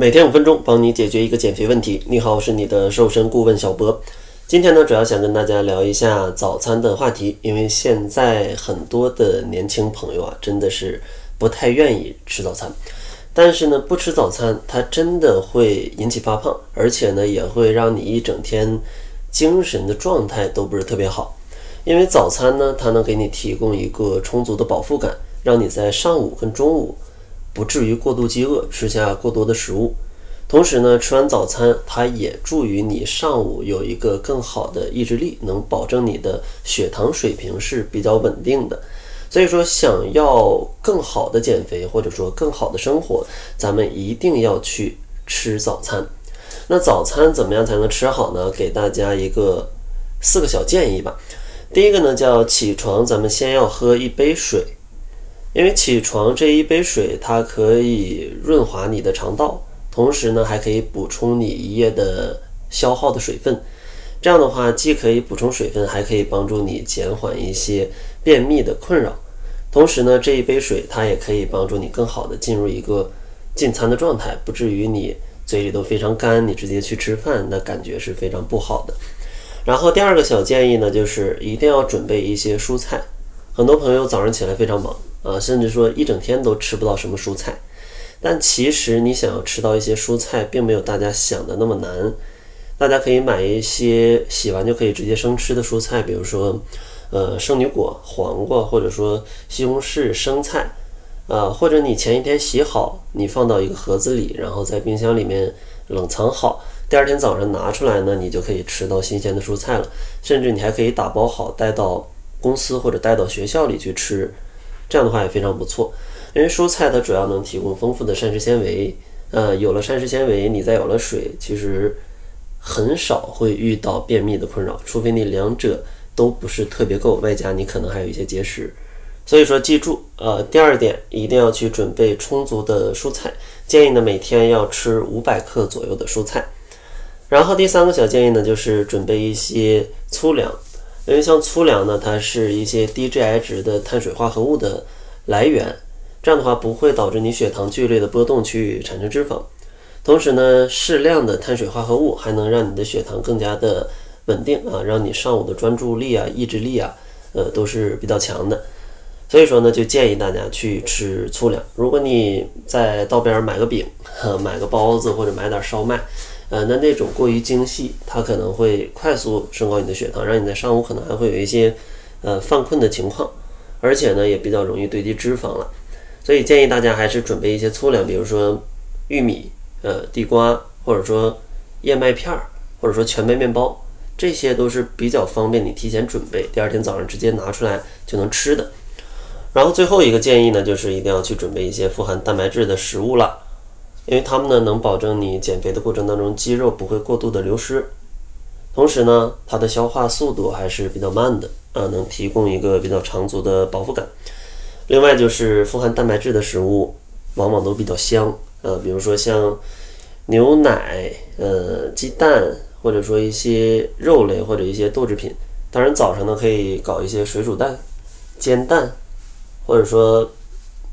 每天五分钟，帮你解决一个减肥问题。你好，我是你的瘦身顾问小博。今天呢，主要想跟大家聊一下早餐的话题，因为现在很多的年轻朋友啊，真的是不太愿意吃早餐。但是呢，不吃早餐，它真的会引起发胖，而且呢，也会让你一整天精神的状态都不是特别好。因为早餐呢，它能给你提供一个充足的饱腹感，让你在上午跟中午。不至于过度饥饿，吃下过多的食物。同时呢，吃完早餐，它也助于你上午有一个更好的意志力，能保证你的血糖水平是比较稳定的。所以说，想要更好的减肥，或者说更好的生活，咱们一定要去吃早餐。那早餐怎么样才能吃好呢？给大家一个四个小建议吧。第一个呢，叫起床，咱们先要喝一杯水。因为起床这一杯水，它可以润滑你的肠道，同时呢，还可以补充你一夜的消耗的水分。这样的话，既可以补充水分，还可以帮助你减缓一些便秘的困扰。同时呢，这一杯水它也可以帮助你更好的进入一个进餐的状态，不至于你嘴里都非常干，你直接去吃饭，那感觉是非常不好的。然后第二个小建议呢，就是一定要准备一些蔬菜。很多朋友早上起来非常忙。啊，甚至说一整天都吃不到什么蔬菜，但其实你想要吃到一些蔬菜，并没有大家想的那么难。大家可以买一些洗完就可以直接生吃的蔬菜，比如说，呃，圣女果、黄瓜，或者说西红柿、生菜，啊，或者你前一天洗好，你放到一个盒子里，然后在冰箱里面冷藏好，第二天早上拿出来呢，你就可以吃到新鲜的蔬菜了。甚至你还可以打包好带到公司或者带到学校里去吃。这样的话也非常不错，因为蔬菜它主要能提供丰富的膳食纤维，呃，有了膳食纤维，你再有了水，其实很少会遇到便秘的困扰，除非你两者都不是特别够，外加你可能还有一些结石。所以说，记住，呃，第二点一定要去准备充足的蔬菜，建议呢每天要吃五百克左右的蔬菜。然后第三个小建议呢，就是准备一些粗粮。因为像粗粮呢，它是一些低 GI 值的碳水化合物的来源，这样的话不会导致你血糖剧烈的波动去产生脂肪。同时呢，适量的碳水化合物还能让你的血糖更加的稳定啊，让你上午的专注力啊、意志力啊，呃都是比较强的。所以说呢，就建议大家去吃粗粮。如果你在道边买个饼、买个包子或者买点烧麦。呃，那那种过于精细，它可能会快速升高你的血糖，让你在上午可能还会有一些呃犯困的情况，而且呢也比较容易堆积脂肪了。所以建议大家还是准备一些粗粮，比如说玉米、呃地瓜，或者说燕麦片儿，或者说全麦面包，这些都是比较方便你提前准备，第二天早上直接拿出来就能吃的。然后最后一个建议呢，就是一定要去准备一些富含蛋白质的食物了。因为它们呢能保证你减肥的过程当中肌肉不会过度的流失，同时呢它的消化速度还是比较慢的啊，能提供一个比较长足的饱腹感。另外就是富含蛋白质的食物往往都比较香啊，比如说像牛奶、呃鸡蛋，或者说一些肉类或者一些豆制品。当然早上呢可以搞一些水煮蛋、煎蛋，或者说。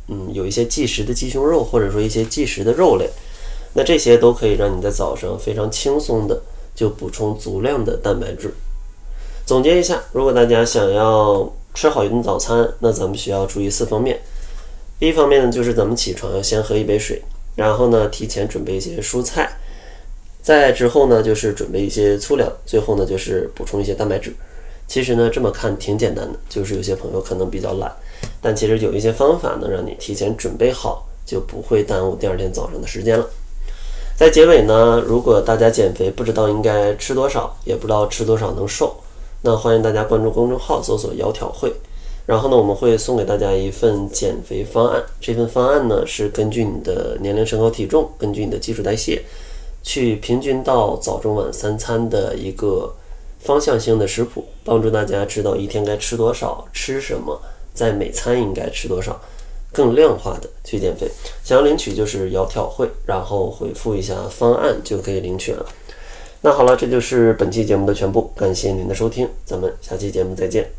嗯，有一些即食的鸡胸肉，或者说一些即食的肉类，那这些都可以让你在早上非常轻松的就补充足量的蛋白质。总结一下，如果大家想要吃好一顿早餐，那咱们需要注意四方面。第一方面呢，就是咱们起床要先喝一杯水，然后呢，提前准备一些蔬菜，再之后呢，就是准备一些粗粮，最后呢，就是补充一些蛋白质。其实呢，这么看挺简单的，就是有些朋友可能比较懒。但其实有一些方法能让你提前准备好，就不会耽误第二天早上的时间了。在结尾呢，如果大家减肥不知道应该吃多少，也不知道吃多少能瘦，那欢迎大家关注公众号搜索“窈窕会”，然后呢，我们会送给大家一份减肥方案。这份方案呢是根据你的年龄、身高、体重，根据你的基础代谢，去平均到早中晚三餐的一个方向性的食谱，帮助大家知道一天该吃多少，吃什么。在每餐应该吃多少，更量化的去减肥。想要领取就是窈窕会，然后回复一下方案就可以领取了。那好了，这就是本期节目的全部，感谢您的收听，咱们下期节目再见。